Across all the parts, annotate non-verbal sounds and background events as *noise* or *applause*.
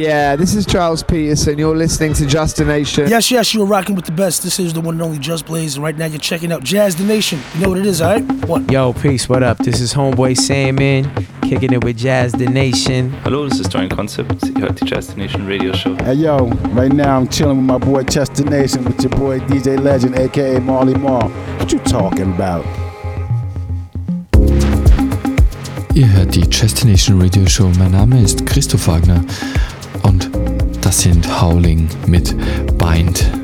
Yeah, this is Charles Peterson. You're listening to Destination. Yes, yes, you're rocking with the best. This is the one and only Just Blaze, and right now you're checking out Destination. You know what it is, all right? What? Yo, peace, what up? This is Homeboy Sandman, kicking it with Destination. Hello, this is Dorian Concept. You hört the Destination Radio Show. Hey yo, right now I'm chilling with my boy Chester Nation with your boy DJ Legend, aka Marley Marl. What you talking about? Ihr hört die Destination Radio Show. Mein Name ist Christoph Wagner und das sind Howling mit Bind.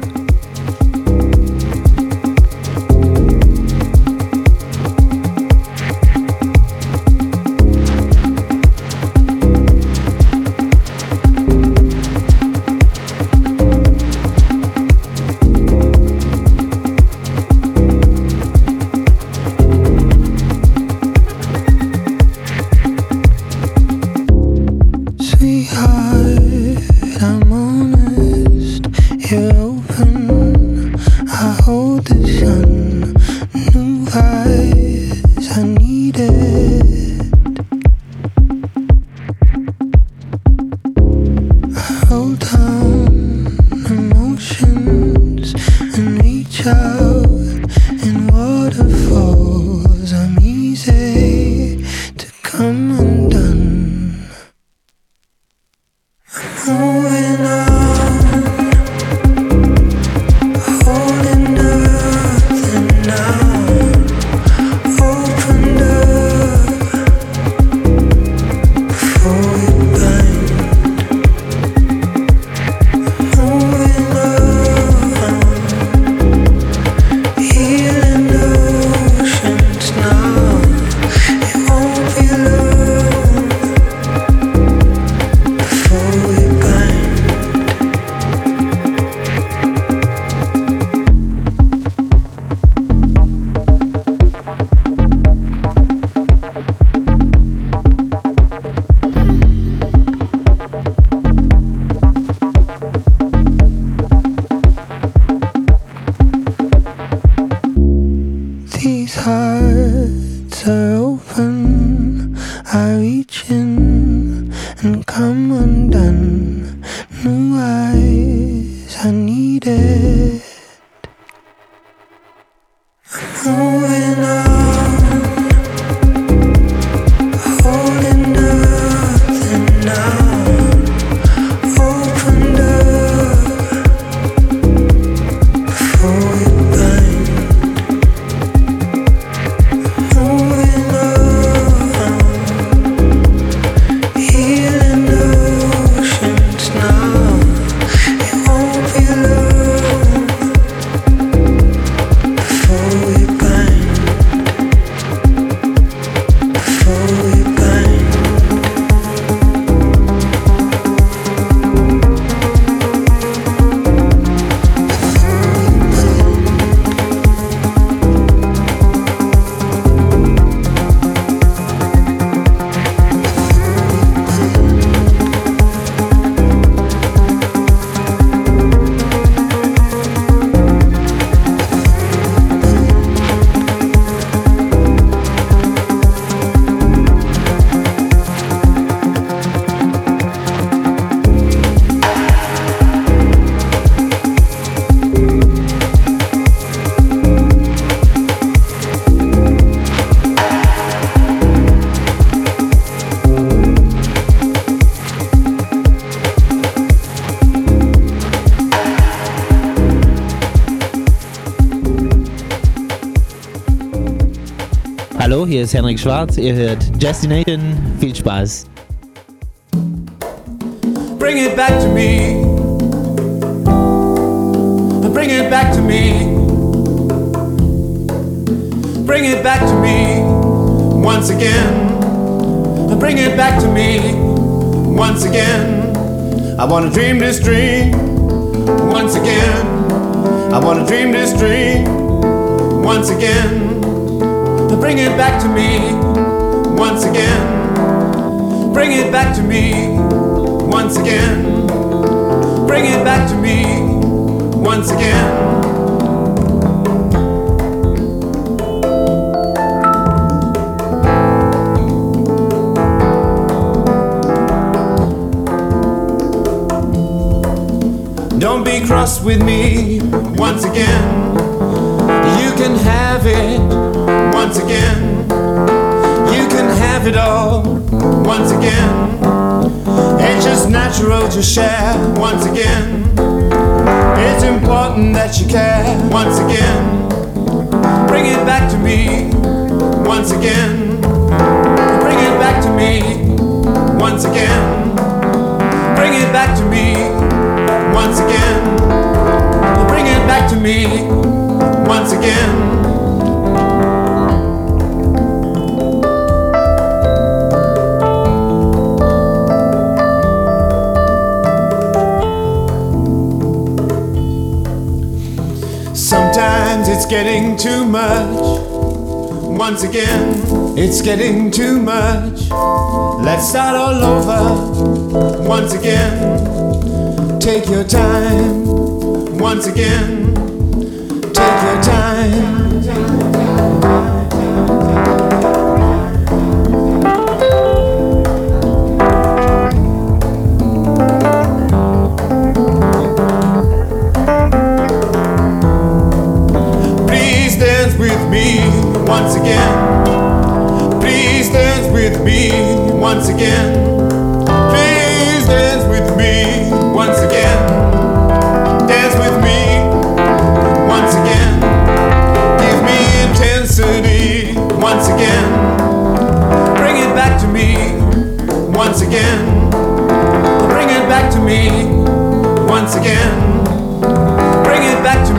Ist Henrik Schwarz. Ihr hört Destination. Viel Spaß. Bring it back to me. Bring it back to me. Bring it back to me once again. Bring it back to me once again. I wanna dream this dream once again. I wanna dream this dream once again. Bring it back to me once again. Bring it back to me once again. Bring it back to me once again. Don't be cross with me once again. You can have it once again. You can have it all once again. It's just natural to share once again. It's important that you care once again. Bring it back to me once again. Bring it back to me once again. Bring it back to me once again. Bring it back to me once again. It's getting too much. Once again, it's getting too much. Let's start all over. Once again, take your time. Once again, take your time. Once again. Please dance with me once again. Please dance with me once again. Dance with me once again. Give me intensity once again. Bring it back to me once again. Bring it back to me once again. Bring it back to me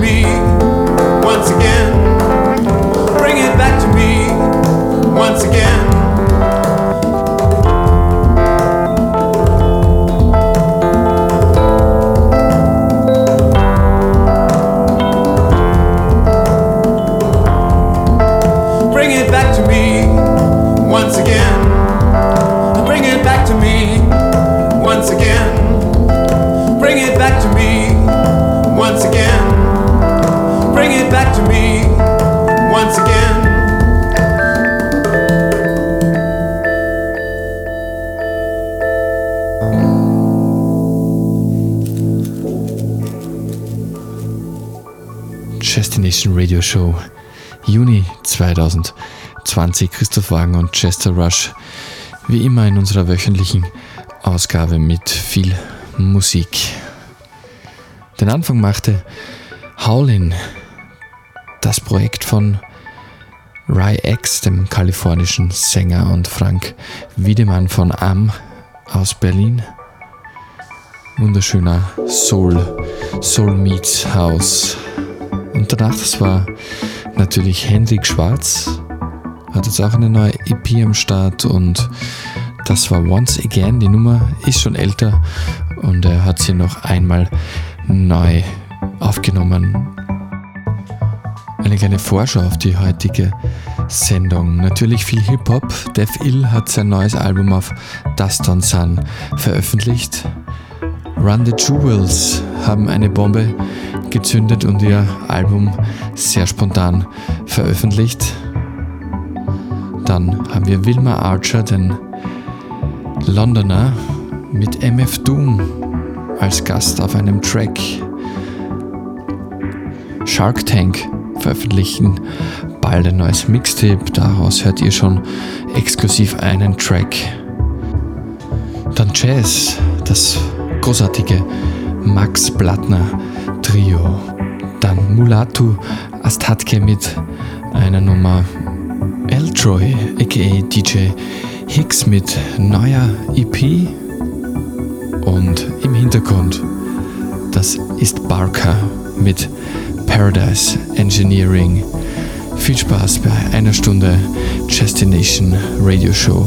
Destination Radio Show Juni 2020. Christoph Wagen und Chester Rush. Wie immer in unserer wöchentlichen Ausgabe mit viel Musik. Den Anfang machte Howlin, das Projekt von Ry X, dem kalifornischen Sänger, und Frank Wiedemann von Am aus Berlin. Wunderschöner Soul, Soul Meets House. Und danach, das war natürlich Hendrik Schwarz, hat jetzt auch eine neue EP am Start und das war Once Again. Die Nummer ist schon älter und er hat sie noch einmal neu aufgenommen. Eine kleine Vorschau auf die heutige Sendung. Natürlich viel Hip-Hop. Def Ill hat sein neues Album auf Dust on Sun veröffentlicht. Run the Jewels haben eine Bombe gezündet und ihr Album sehr spontan veröffentlicht. Dann haben wir Wilma Archer, den Londoner, mit MF Doom als Gast auf einem Track. Shark Tank veröffentlichen bald ein neues Mixtape, daraus hört ihr schon exklusiv einen Track. Dann Jazz, das großartige Max Blattner Trio. Dann Mulatu Astatke mit einer Nummer Eltroy, aka DJ Hicks mit neuer EP. Und im Hintergrund, das ist Barker mit Paradise Engineering. Viel Spaß bei einer Stunde Destination Radio Show.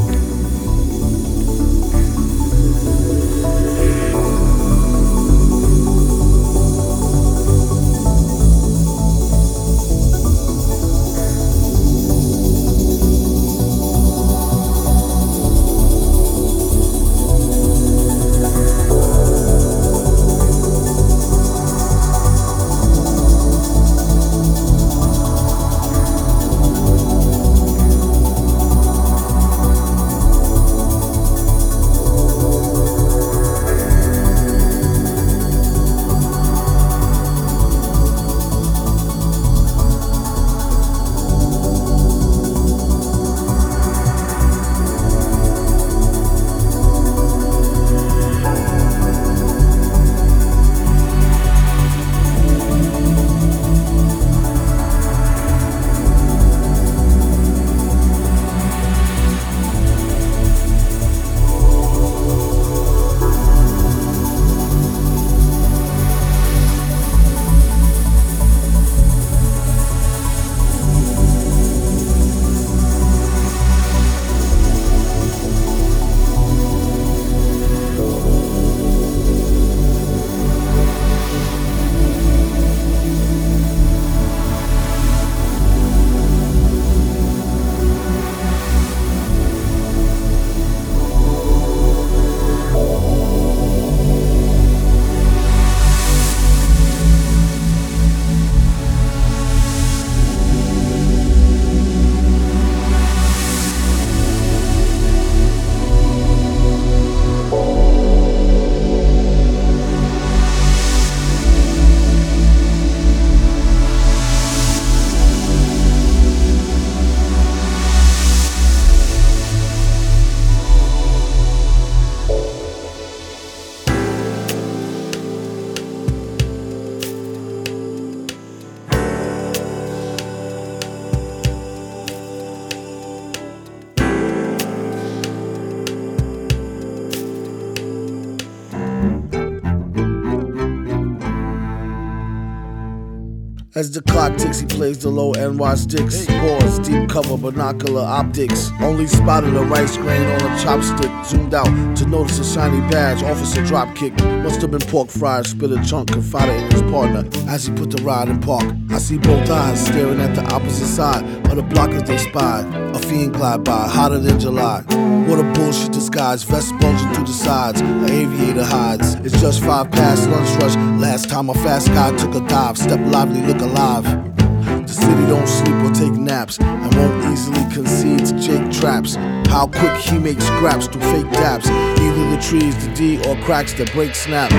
As the clock ticks, he plays the low and watch dicks. Pause, deep cover, binocular optics. Only spotted a rice grain on a chopstick. Zoomed out to notice a shiny badge. Officer drop kick. Must have been pork fried. Spit a chunk, confided in his partner as he put the ride in park. I see both eyes staring at the opposite side of the block as they spied. Fiend glide by, hotter than July. What a bullshit disguise. Vest bulging through the sides. An aviator hides. It's just five past lunch rush. Last time a fast guy took a dive. Step lively, look alive. The city don't sleep or take naps and won't easily concede to Jake traps. How quick he makes scraps through fake daps. Either the trees, the D, or cracks that break snap.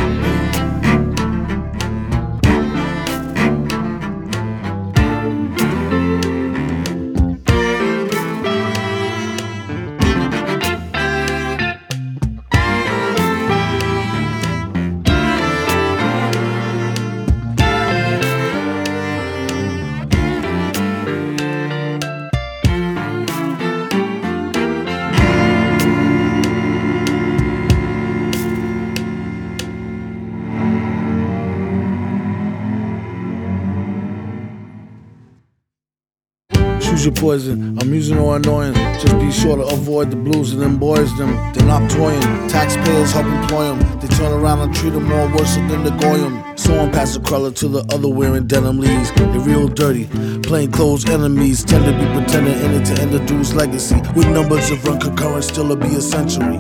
Poison, amusing or annoying. Just be sure to avoid the blues and them boys, them. They're not toying. Taxpayers help employ them. They turn around and treat them more worse than the goyim. Someone pass the cruller to the other wearing denim leaves. They're real dirty. Plain clothes enemies tend to be pretending in it to end the dude's legacy. With numbers of run concurrent, still will be a century.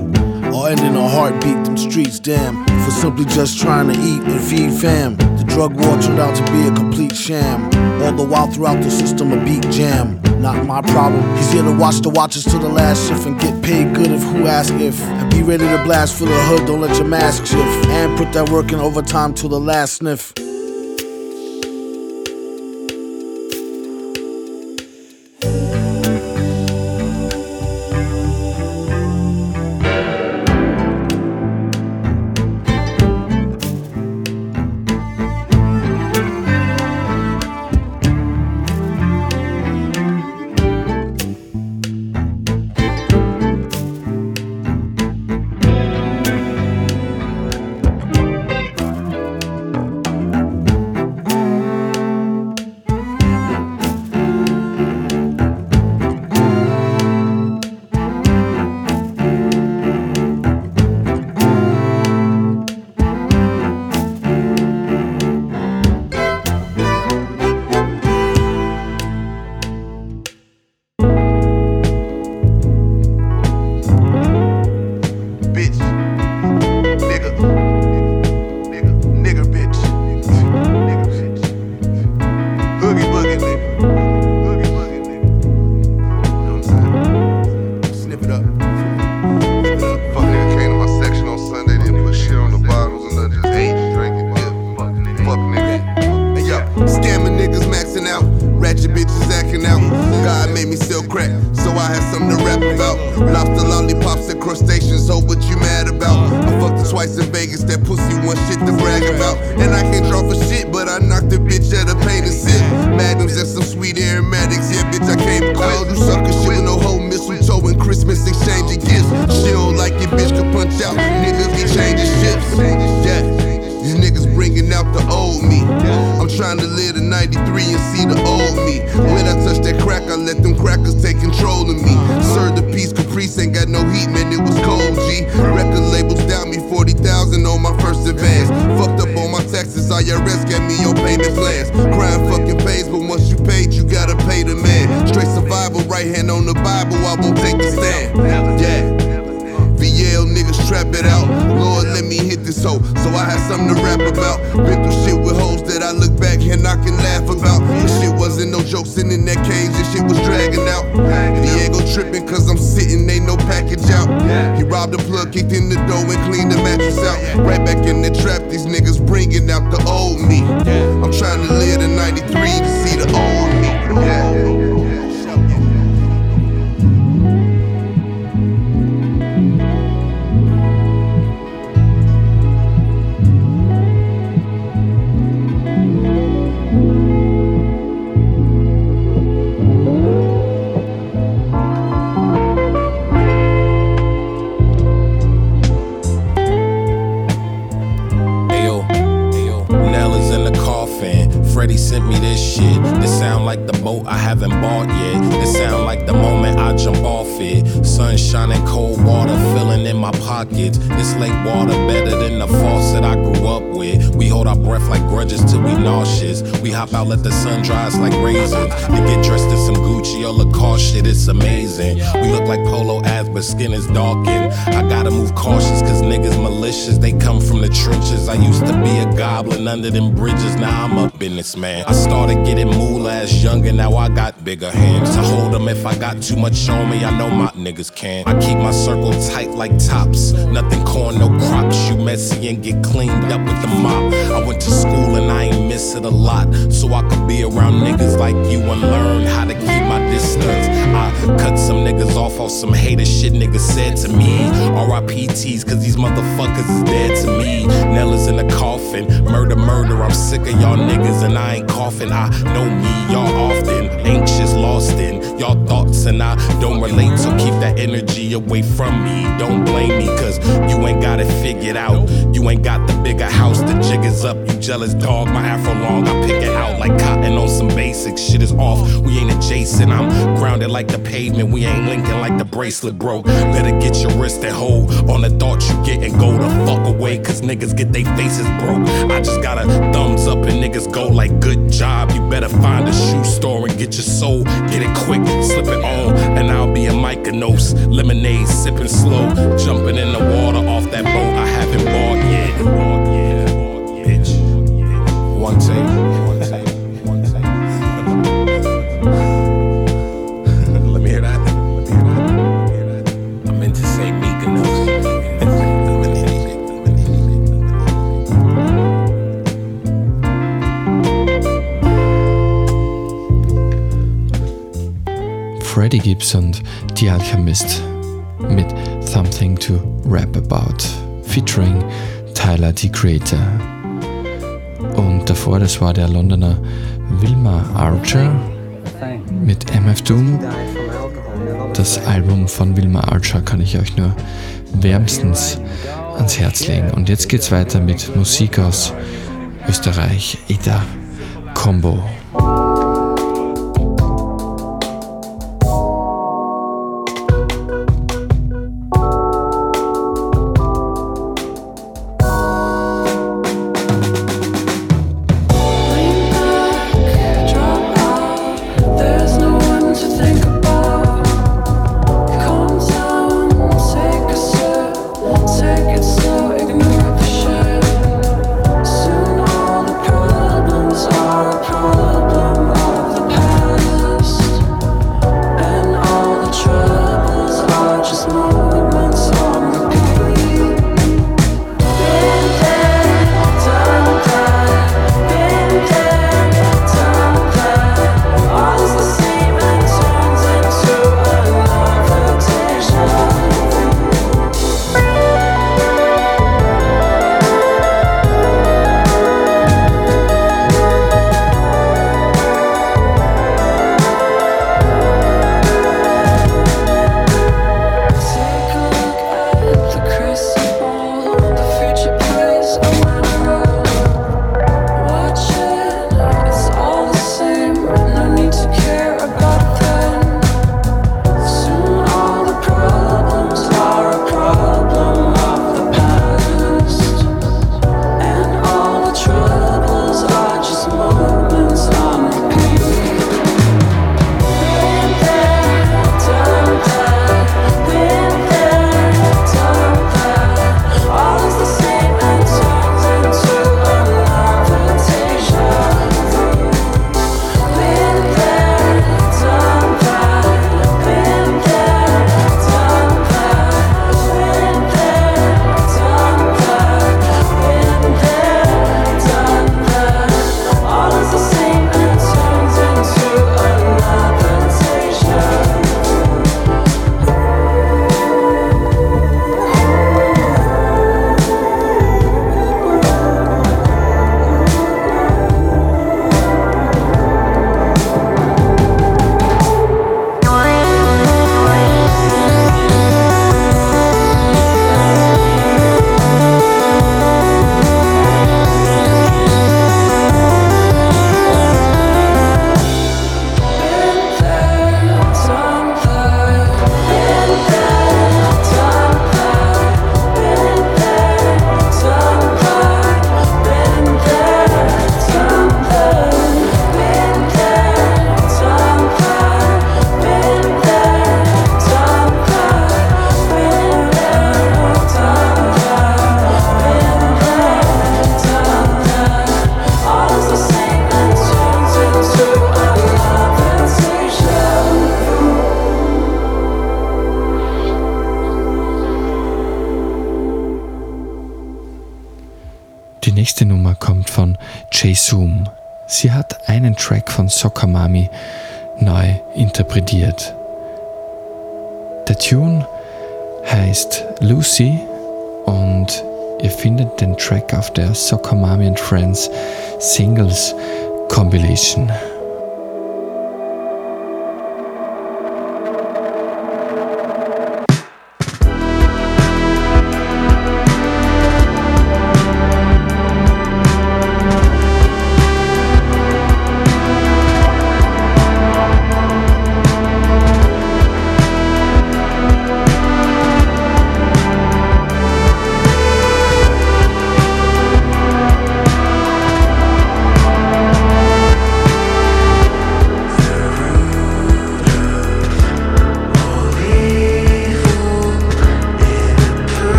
Or ending a heartbeat, them streets, damn. For simply just trying to eat and feed fam. The drug war turned out to be a complete sham. All the while throughout the system, a beat jam. Not my problem. He's here to watch the watches till the last shift and get paid good if who ask if. And be ready to blast for the hood, don't let your mask shift. And put that work in overtime till the last sniff. Cautious, cause niggas malicious. They come from the trenches. I used to be a goblin under them bridges, now I'm a businessman. I started getting moolah as younger, now I got bigger hands. To hold them if I got too much on me, I know my niggas can. I keep my circle tight like tops. Nothing corn, no crops. You messy and get cleaned up with the mop. I went to school and I ain't miss it a lot. So I could be around niggas like you and learn how to keep my distance. I cut some niggas off off some hater shit niggas said to me. Cause these motherfuckers is dead to me. Nella's in the coffin. Murder, murder. I'm sick of y'all niggas and I ain't coughing. I know me, y'all often. Anxious, lost in y'all thoughts and I don't relate. So keep that energy away from me. Don't blame me, cause you ain't got it figured out. You ain't got the bigger house, the jig is up. You jealous dog, my afro long. I pick it out like cotton on some basics. Shit is off. We ain't adjacent. I'm grounded like the pavement. We ain't linking like the bracelet, bro. Better get your wrist and hold on the thoughts you get and go the fuck away. Cause niggas get they faces broke. I just got a thumbs up and niggas go like good job. You better find a shoe store and get your soul. Get it quick, slip it on, and I'll be a Mykonos. Lemonade sipping slow, jumping in the water off that boat I haven't bought yet. Bitch. One take, one take, Freddie Gibbs und The Alchemist mit Something to Rap About, featuring Tyler the Creator. Und davor, das war der Londoner Wilma Archer mit MF Doom. Das Album von Wilma Archer kann ich euch nur wärmstens ans Herz legen. Und jetzt geht's weiter mit Musik aus Österreich, Ida Combo. Track of their Soccer Friends Singles Compilation.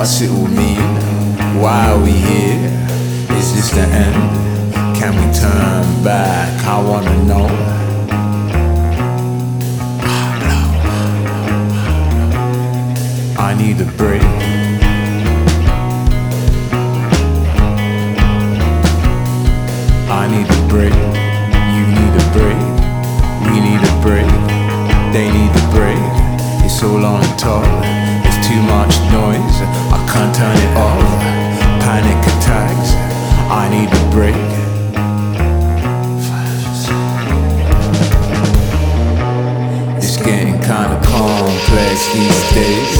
What's it all mean? Why are we here? Is this the end? Can we turn back? I wanna know. I need a break. I need a break. You need a break. We need a break. They need a break. It's all on top. Too much noise. I can't turn it off. Panic attacks. I need a break. It's getting kinda complex these days.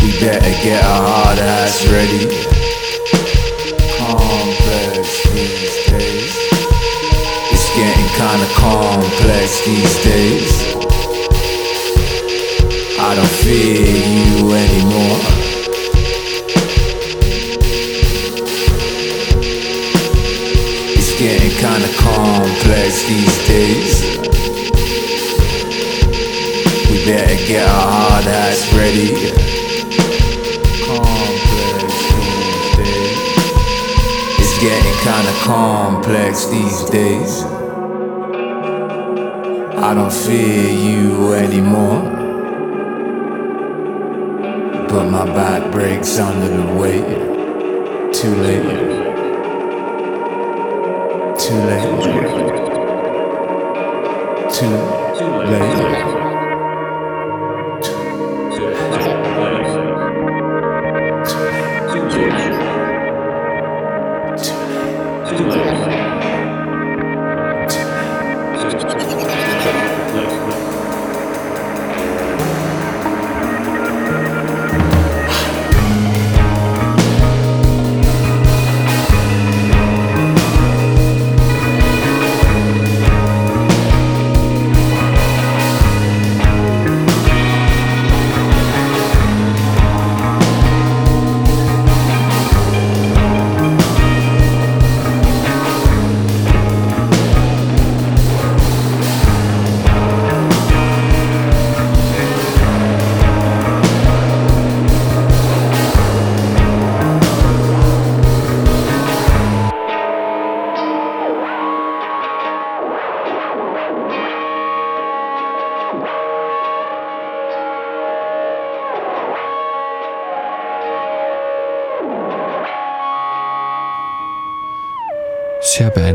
We better get our hard ass ready complex these days. It's getting kinda complex these days. I don't fear you anymore. It's getting kinda complex these days. We better get our hard ass ready. Complex these days. It's getting kinda complex these days. I don't fear you anymore. But my back breaks under the weight. Too late. Too late. Too late.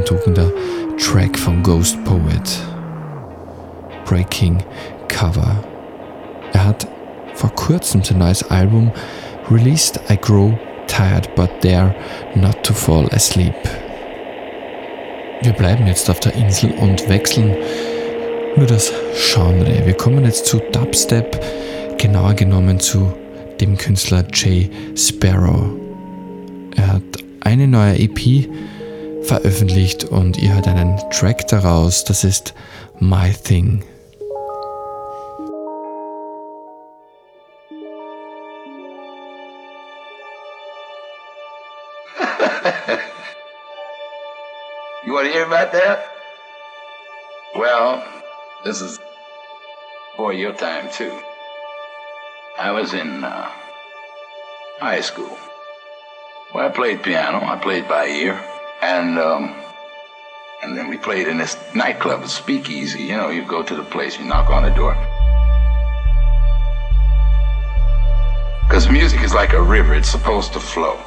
Beeindruckender Track von Ghost Poet. Breaking Cover. Er hat vor kurzem sein neues Album released I Grow Tired But Dare Not to Fall Asleep. Wir bleiben jetzt auf der Insel und wechseln nur das Genre. Wir kommen jetzt zu Dubstep, genauer genommen zu dem Künstler Jay Sparrow. Er hat eine neue EP veröffentlicht und ihr hört einen Track daraus, das ist My Thing. *laughs* you want to hear about that? Well, this is for your time too. I was in uh, high school. Well, I played piano. I played by ear. And um, and then we played in this nightclub, a speakeasy. You know, you go to the place, you knock on the door. Because music is like a river, it's supposed to flow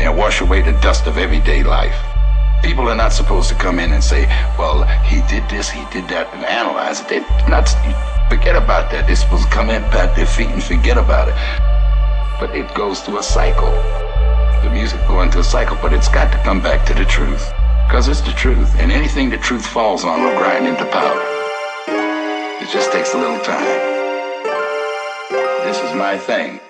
and wash away the dust of everyday life. People are not supposed to come in and say, well, he did this, he did that, and analyze it. They not forget about that. They're supposed to come in, pat their feet, and forget about it. But it goes through a cycle. The music go into a cycle, but it's got to come back to the truth. Because it's the truth. And anything the truth falls on will grind into powder. It just takes a little time. This is my thing.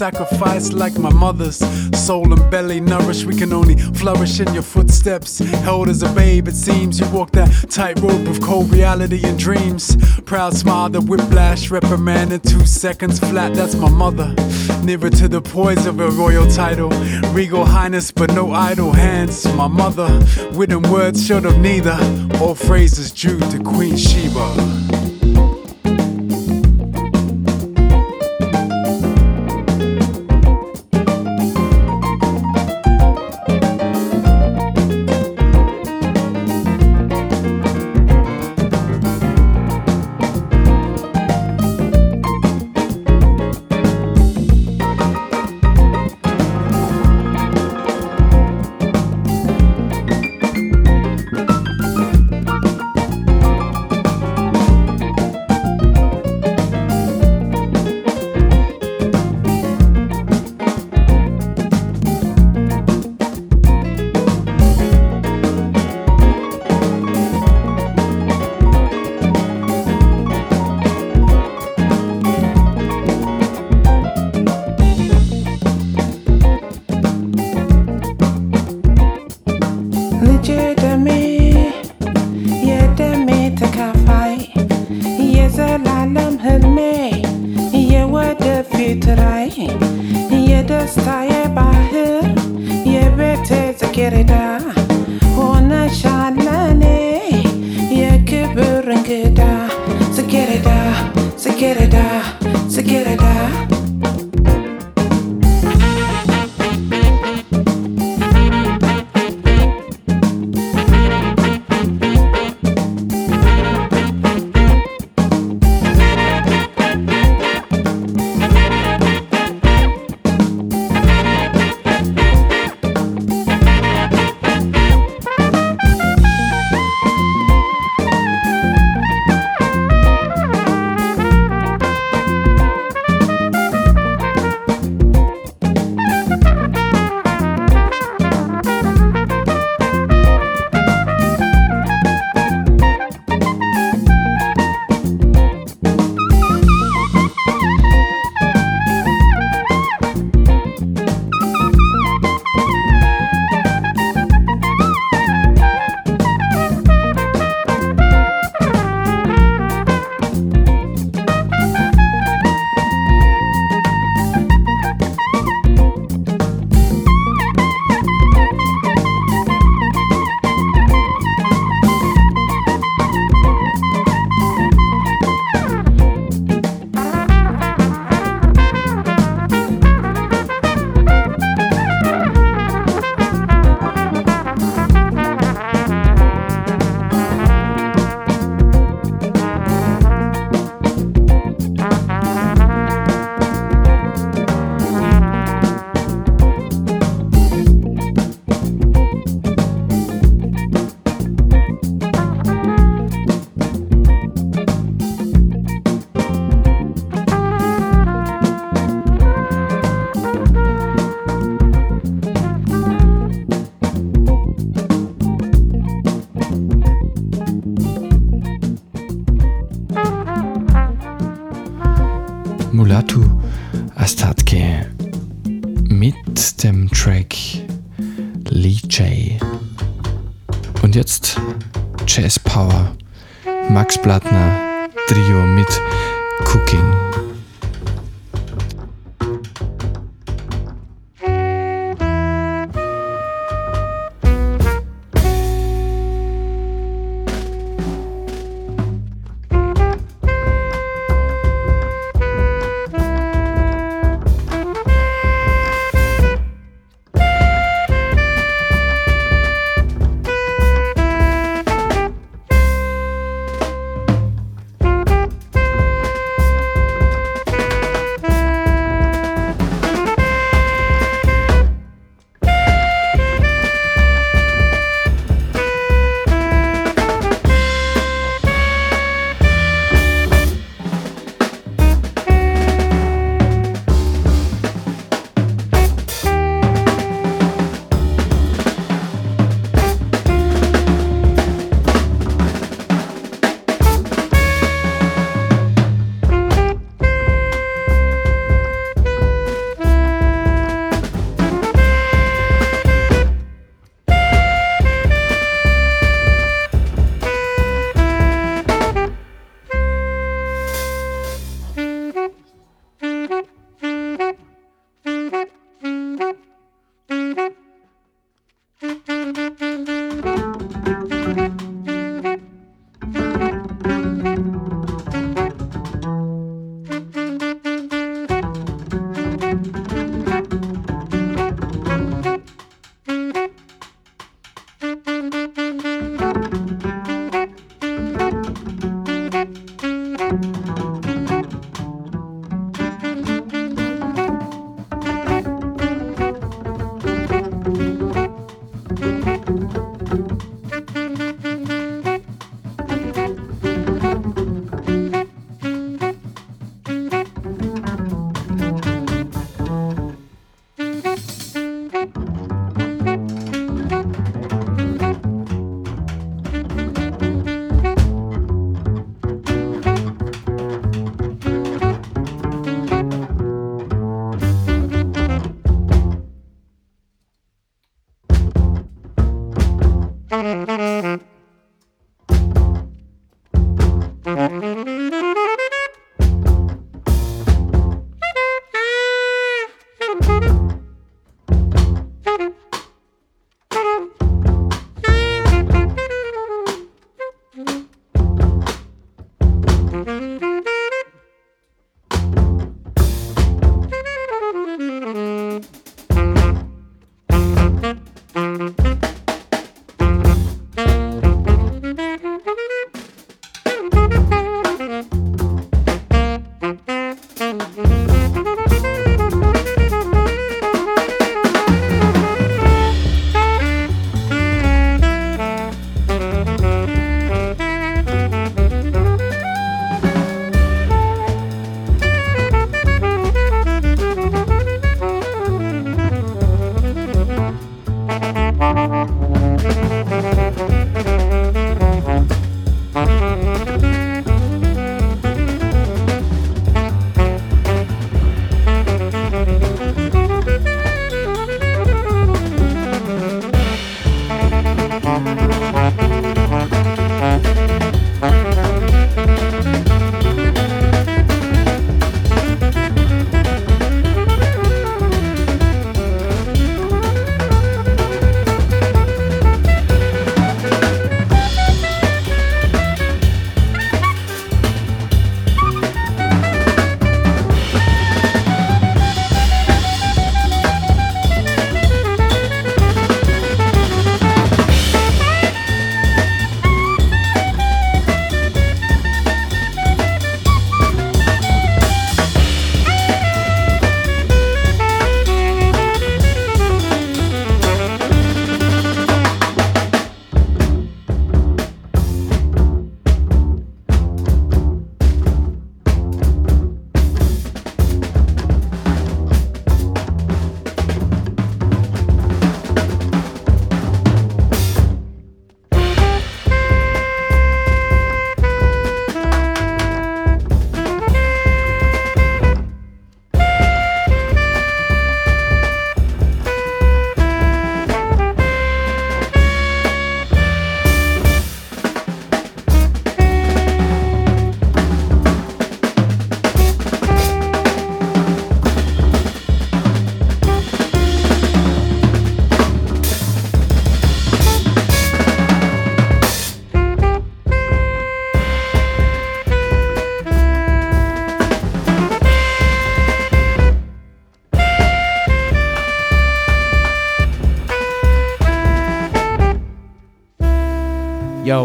Not known sacrifice like my mother's. Soul and belly nourished, we can only flourish in your footsteps. Held as a babe, it seems you walk that tightrope of cold reality and dreams. Proud smile, the whiplash, reprimand in two seconds flat. That's my mother. Nearer to the poise of a royal title. Regal highness, but no idle hands. My mother, written words short of neither. All phrases due to Queen Sheba.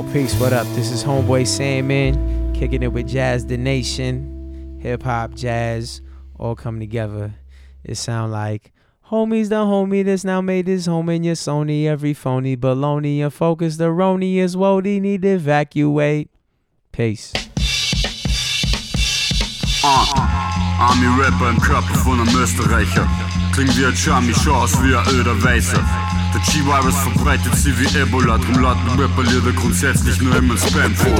Peace, what up? This is Homeboy Sandman, kicking it with Jazz the Nation. Hip hop, jazz, all come together. It sound like Homies the homie that's now made his home in your Sony. Every phony baloney and focus the roni is woody need to evacuate. Peace. Ah, Army-Rapper im Körper von einem Österreicher. Klingt wie ein Charmy, schau aus wie ein öder Weißer. Der G-Virus verbreitet sie wie Ebola, drum laden Rapper-Lieder grundsätzlich nur immer Spam vor.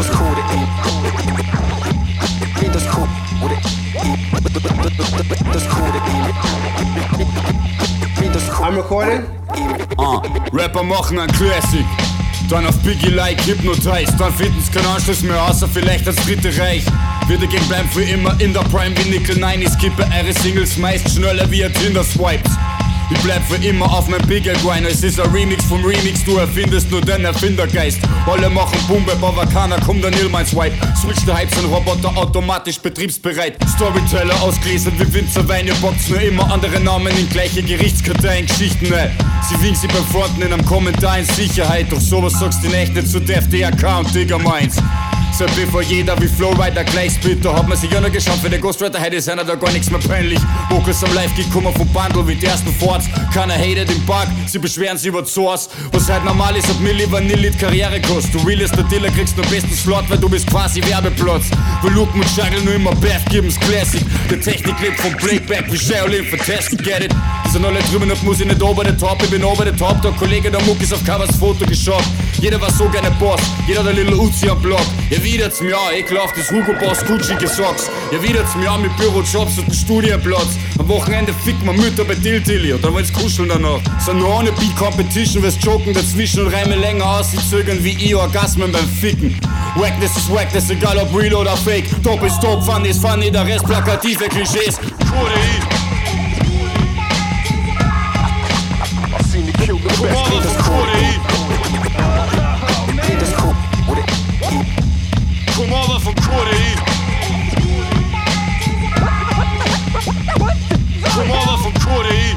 I'm recording. Ah, Rapper machen ein Classic. Dann auf Biggie Like Hypnotize. Dann finden's keinen Anschluss mehr, außer vielleicht das dritte Reich. Wir dagegen bleiben für immer in der Prime wie Nickel 9. Ich skippe eure Singles meist schneller wie ein Tinder Swipes. Ich bleib für immer auf mein Bigger Grind. Es ist ein Remix vom Remix, du erfindest nur den Erfindergeist. Alle machen Bap, aber keiner kommt an mein Swipe. Switch der Hype, sind Roboter automatisch betriebsbereit. Storyteller ausgelesen wie Winzer Wein, ihr bockt nur immer andere Namen in gleiche Gerichtskarteien, Geschichten, ey. Sie winken sie beim Fronten in einem Kommentar in Sicherheit. Doch sowas sagst du echt nicht zu Def, der Account, Digga meins. So bevor jeder wie Flowrider gleich spit, da hat man sich ja noch geschaut für den Ghostwriter, heute ist einer da gar nichts mehr peinlich. Vocals am Live gekommen vom Bundle wie die ersten Forts. Keiner hatet im Park, sie beschweren sich über die Source. Was halt normal ist, hat Milli Vanillit Karriere kostet. Du realest der Dealer, kriegst nur bestens Slot, weil du bist quasi Werbeplatz. Wir looken und Juggle nur immer Beth Gibbons Classic. Die Technik lebt vom Playback wie Shaolin Fantastic, get it? Sind alle drüben und muss ich nicht ober der Top, ich bin ober der Top. Der Kollege der Muck ist auf Covers Foto geschoben. Jeder war so gerne Boss, jeder der Little Uzi am Block. Ihr widert's mir an, ekelhaft das Hugo Boss Gucci gesocks. Ihr widert's mir an mit Bürojobs und dem Studienplatz. Am Wochenende fickt man Mütter bei Tiltilly und dann wollt's kuscheln danach. So nur ohne Beat Competition, wirst joken dazwischen und reime länger aus, sie zögern wie ich Orgasmen beim Ficken. Wackness ist Wackness, egal ob real oder fake. Top ist top, funny ist funny, der Rest plakative Klischees. Kodein. Come Come over from Kodein. Come over from Kodein.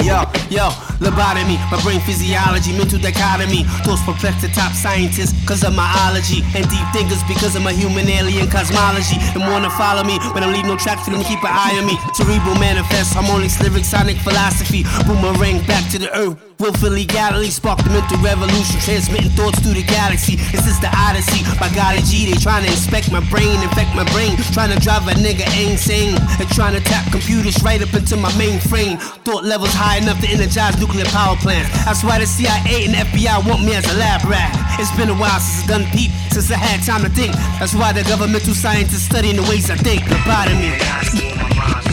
Yo, yo, lobotomy, my brain physiology, mental dichotomy. Those perplexed top scientists cause of my ology. And deep thinkers because of my human alien cosmology. And wanna follow me, but I leave no tracks for them keep an eye on me. Cerebral manifest, harmonics, lyric, sonic philosophy. Boomerang back to the earth. Willfully Galilee spark the mental revolution, transmitting thoughts through the galaxy. This is the Odyssey. By golly G, they trying to inspect my brain, infect my brain. Trying to drive a nigga insane. And trying to tap computers right up into my mainframe. Thought levels high enough to energize nuclear power plants. That's why the CIA and FBI want me as a lab rat. It's been a while since I done peep, since I had time to think. That's why the governmental scientists studying the ways I think. the bottom Lobotomy.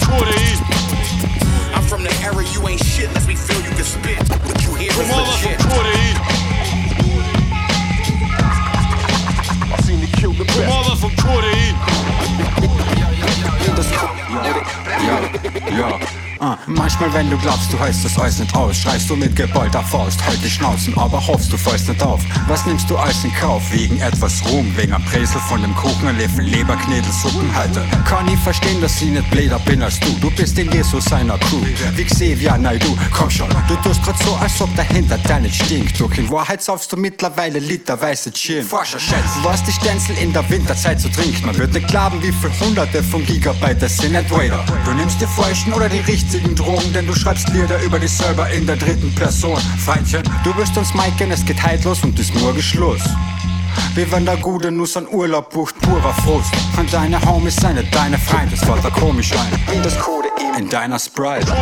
Come over from I'm from the era you ain't shit unless we feel you can spit. What you hear is Come over from all legit. Kodein. Come over from Kodein. Ja, ja. Ah, manchmal, wenn du glaubst, du hältst das alles nicht aus, schreist du mit geballter Faust, halt die Schnauzen, aber hoffst, du fällst nicht auf. Was nimmst du alles in Kauf? Wegen etwas Ruhm, wegen am Bresel von dem Kuchen, ein Löffel Leberknädelsuppenhalter. Kann ich verstehen, dass ich nicht bläder bin als du. Du bist in Jesus seiner Crew. Wie Xavier Naidu, komm schon. Du tust grad so, als ob dahinter dein nicht stinkt. Doch in Wahrheit saufst du mittlerweile literweise Gin. Forscher schätzt, was die Stenzel in der Winterzeit zu trinken. Man wird nicht glauben, wie viel Hunderte von Gigabyte das sind. Nicht. Du nimmst die falschen oder die richtigen Drogen, denn du schreibst Lieder über dich selber in der dritten Person. Feindchen, du wirst uns miken, es geht heillos und ist morgen Schluss. Wie wenn der gute Nuss an Urlaub bucht, purer Frust. Und deine Homies nicht deine Freunde, das fällt da komisch ein. Wie das Code in deiner Sprite. Wie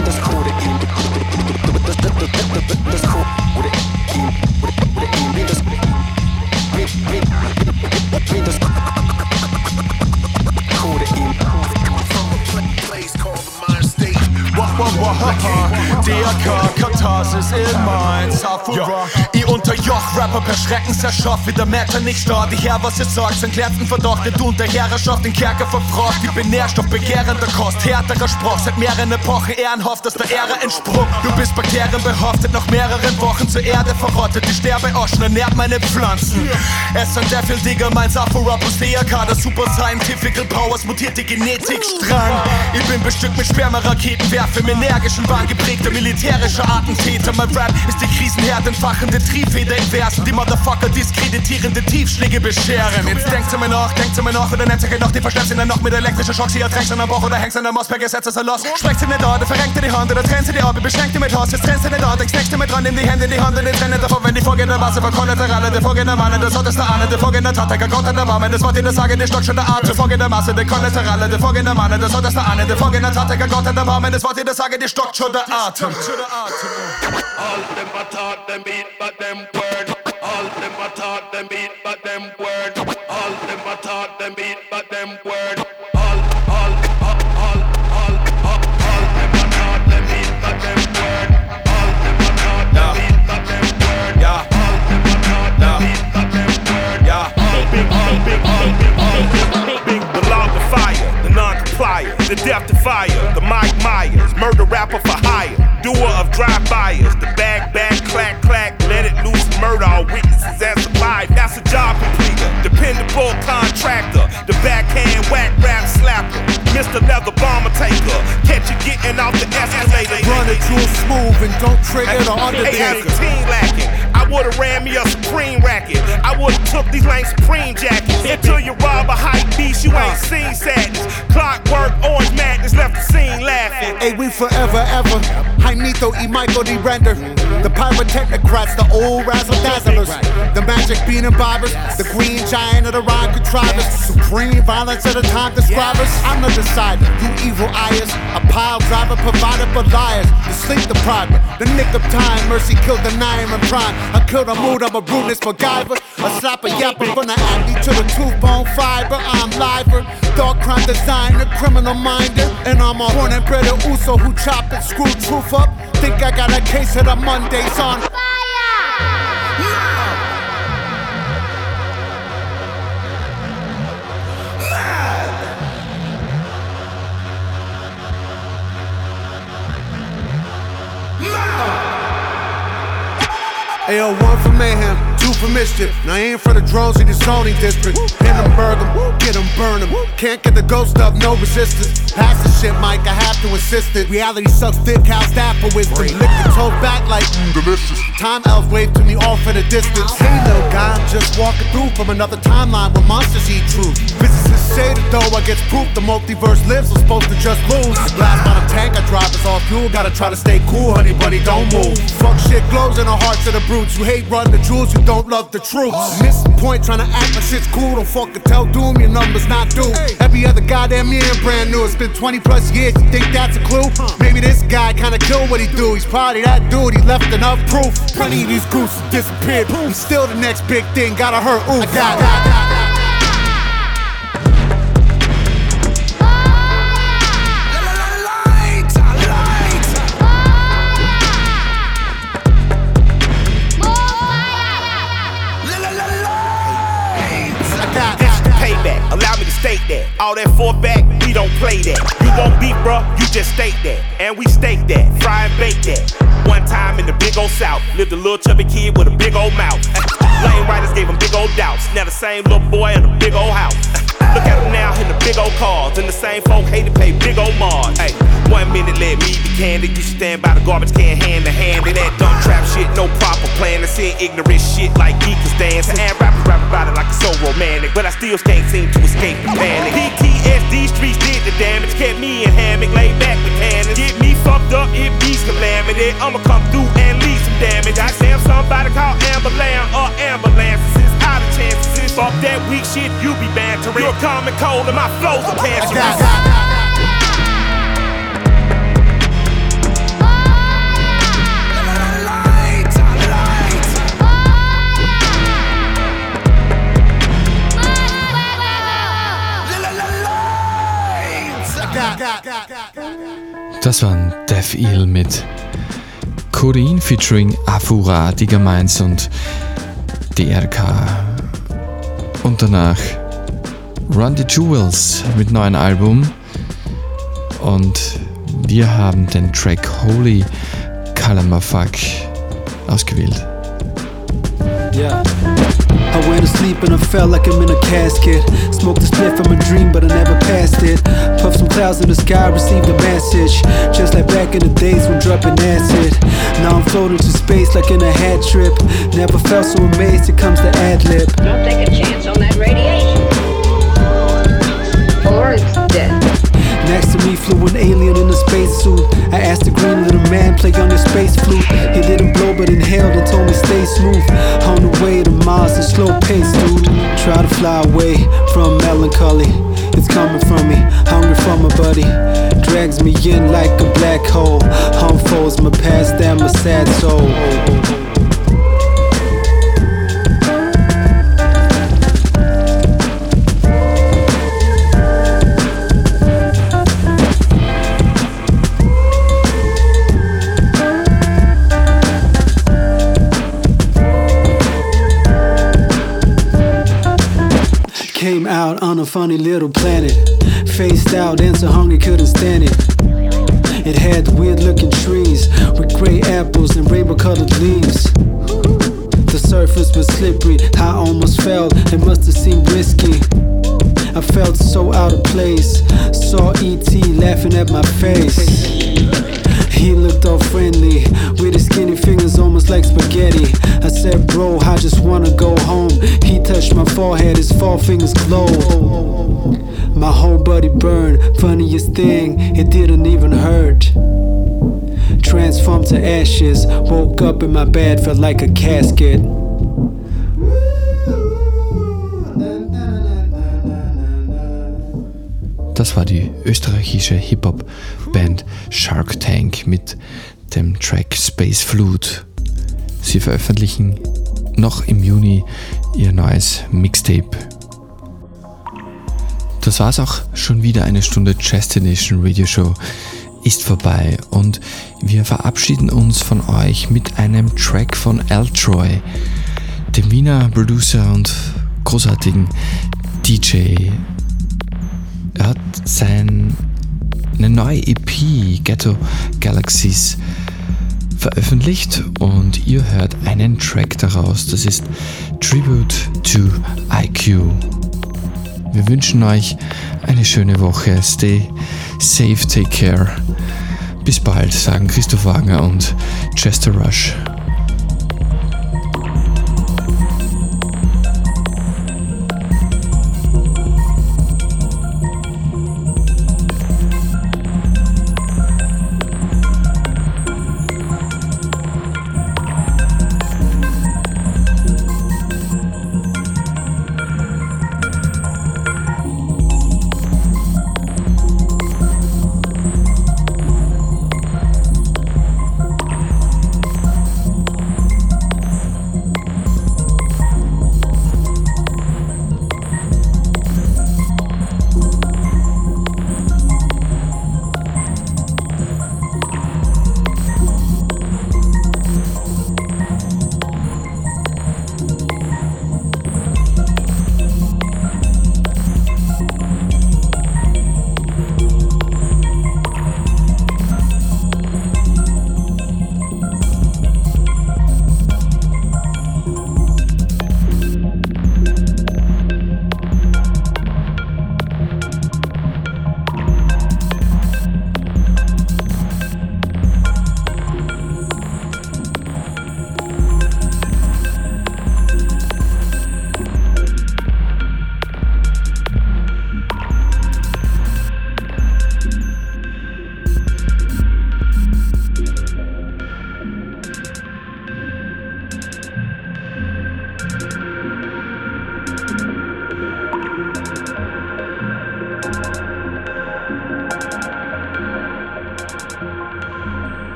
das Code Das Code Wie das Wie das Wah, wah, wah, ha, DRK, Katharsis in Mainz, Hafura. Ich unterjoch Rapper per Schrecken zerschafft, wie der Matter nicht stark. Ich her, was ihr sagt, sind klärten verdachtet und der Herrschaft den Kerker verfragt. Ich bin Nährstoff begehrender Kost, härterer Sprach, seit mehreren Epochen ehrenhaft, dass der Ehre entsprungen. Du bist bakterienbehaftet, nach mehreren Wochen zur Erde verrottet. Die Sterbeoschen ernährt meine Pflanzen. Es sind der viel Digger, mein Safura plus DRK, der Super Scientifical Powers, mutierte Genetikstrang. Ich bin bestückt mit Spermaraketen, werfe im energischen Bahn geprägter militärischer Attentäter. Mein Rap ist die Krisenherd, entfachende Triebfeder in Versen, die Motherfucker diskreditierende Tiefschläge bescheren. Jetzt denkt sie mir noch, denkt sie mir noch, oder nennt sie noch, die verschleppt sie dann noch mit elektrischer Schocks, trägst du an Bauch oder hängst an der Maus per Gesetz, ist er los. Sprecht sie nicht an, der verrenkt dir die Hand, oder trennt sie die ab, beschränkt die mit Haus, jetzt trennst du nicht an, denkst nächste mit dran, nimm die Hände in die Hand und den Trenner davon, wenn die vorgehende Masse von Kollaterale, der vorgehende Mann, das hat es der Ahne, der vorgehende Tatecker, Gott an der Warme, das Wort in der Sage, der Stock schon der Art, der vorgehende Masse, der Kollaterale, der vorgehende Mann, das hat es der Ahne, der vorgehende Tatecker, Gott an der Warme, das Wort in der Sage, die stockt schon der Atem. All them a talk, them eat, but them word. All them a talk, them eat, but them word. All them a talk, them eat, but them word. All, all, all, all, all, all, all them a talk, them eat, but them word. All them a talk, them eat, but them word. Yeah. All them a talk, them eat, but them word. Yeah. All big, all big, all big, all big, big, The log of fire, the non-complier, the death defier, the Mike Myers, murder rapper for hire, doer of drive-bys, the bag, bag, clack, clack, let it loose, murder all witnesses as alive. That's a job completer, dependable contractor, the backhand whack rap slapper, Mr. Leather Bomber Taker, catch you getting off the escalator. Run it real smooth and don't trigger the Hey, as a undertaker. teen lacking, I would've ran me a Supreme racket. I would've took these lame Supreme jackets. Until you rob a hype beast, you ain't uh. seen sadness. Clockwork, orange madness left the scene laughing. Hey, we forever, ever. Jaimito y Michael D. Render. The pyrotechnocrats, the old razzle dazzlers. The magic bean and bobbers. The green giant of the rhyme contrivers. Supreme violence of the time describers. I'm the decider, you evil eyes. A pile driver provided for liars. The sleep depriver. The nick of time. Mercy killed the nine and prime. I killed a mood, I'm a rudeness MacGyver. A slapper yapper from the acne to the tooth bone fiber. I'm liver. Dark crime designer, criminal minder. And I'm a born and bred Uso who chop and screw truth up. Think I got a case of the Mondays on. Ayo, one for mayhem, two for mischief. Now I ain't for the drones in the zoning district. Hit them, burn them, get them, burn them. Can't get the ghost up, no resistance. Pass the shit, Mike, I have to insist it. Reality sucks dick, how's that for wisdom. Lick the toe back like mm, delicious. Time elves wave to me off at a distance. Hey, little guy, I'm just walking through from another timeline where monsters eat truth. Physicists say that though I gets proof the multiverse lives, I'm supposed to just lose. Blast by the tank, I drop, it's all fuel. Gotta try to stay cool, honey bunny, don't move. Fuck shit glows in the hearts of the brutes. You hate run the jewels, you don't love the truth. Missing point, trying to act like shit's cool. Don't fucking tell doom, your numbers not due. Every other goddamn year brand new. It's been 20 plus years, you think that's a clue? Maybe this guy kinda killed what he do. He's probably that dude, he left enough proof. Plenty of these gooses disappeared. He's still the next big thing, gotta hurt. Ooh, I got, This just state that. And we stake that, fry and bake that. One time in the big old south, lived a little chubby kid with a big old mouth. *laughs* Lane riders gave him big old doubts. Now the same little boy in a big old house. *laughs* Now in the big old cars. And the same folk hate to pay big old Mars. Hey, one minute let me be candid. You stand by the garbage can hand to hand. And that dumb trap shit, no proper plan. To see ignorant shit like geekers dancing. And rappers rap about it like it's so romantic. But I still can't seem to escape the panic. PTSD streets did the damage. Kept me in hammock, laid back with cannons. Get me fucked up, it be calamity. I'ma come through and leave some damage. I say I'm somebody called ambulance or ambulances. Fuck that weak shit, you be bantering. You're common cold and my flows are cancerous. Das waren Death Eel mit Corinne featuring Afura, Digga Mainz und DRK. Und danach Run the Jewels mit neuen Album. Und wir haben den Track Holy Kalamafuck ausgewählt. Yeah. I went to sleep and I felt like I'm in a casket. Smoked a spliff from a dream, but I never passed it. Puffed some clouds in the sky, received a message. Just like back in the days when dropping acid. Now I'm floating to space like in a hat trip. Never felt so amazed, it comes to ad lib. Don't take a chance on that radiation. Or it's dead. Next to me flew an alien in a spacesuit. I asked the green little man, play on your space flute. He but inhaled and told me stay smooth. On the way to Mars in slow pace, dude. Try to fly away from melancholy. It's coming from me, hungry for my buddy. Drags me in like a black hole. Unfolds my past and my sad soul. Out on a funny little planet. Faced out and so hungry couldn't stand it. It had weird looking trees with gray apples and rainbow colored leaves. The surface was slippery, I almost fell. It must have seemed risky. I felt so out of place. Saw E.T. laughing at my face. He looked all friendly with his skinny fingers almost like spaghetti. I said, Bro, I just wanna go home. He touched my forehead, his four fingers glowed. My whole body burned. Funniest thing, it didn't even hurt. Transformed to ashes, woke up in my bed, felt like a casket. Das war die österreichische Hip-Hop-Band Shark Tank mit dem Track Space Flute. Sie veröffentlichen noch im Juni ihr neues Mixtape. Das war's auch schon wieder. Eine Stunde Destination Radio Show ist vorbei und wir verabschieden uns von euch mit einem Track von Al Troy, dem Wiener Producer und großartigen DJ. Er hat sein, eine neue EP Ghetto Galaxies veröffentlicht und ihr hört einen Track daraus. Das ist Tribute to IQ. Wir wünschen euch eine schöne Woche. Stay safe, take care. Bis bald, sagen Christoph Wagner und Chester Rush.